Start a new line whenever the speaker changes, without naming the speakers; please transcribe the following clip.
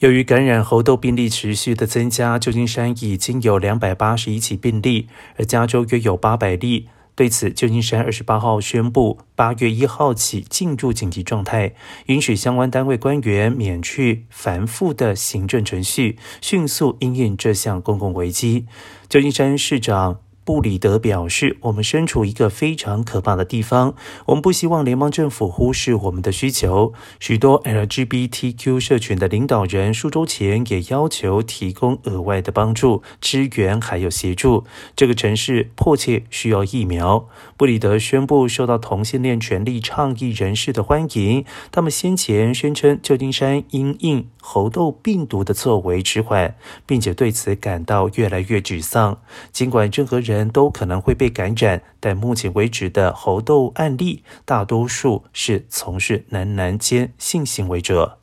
由于感染猴痘病例持续的增加，旧金山已经有两百八十一起病例，而加州约有八百例。对此，旧金山二十八号宣布，八月一号起进入紧急状态，允许相关单位官员免去繁复的行政程序，迅速应应这项公共危机。旧金山市长。布里德表示：“我们身处一个非常可怕的地方，我们不希望联邦政府忽视我们的需求。许多 LGBTQ 社群的领导人数周前也要求提供额外的帮助、支援还有协助。这个城市迫切需要疫苗。”布里德宣布受到同性恋权利倡议人士的欢迎。他们先前宣称旧金山因应猴痘病毒的作为迟缓，并且对此感到越来越沮丧。尽管任何人。人都可能会被感染，但目前为止的猴痘案例大多数是从事男男间性行为者。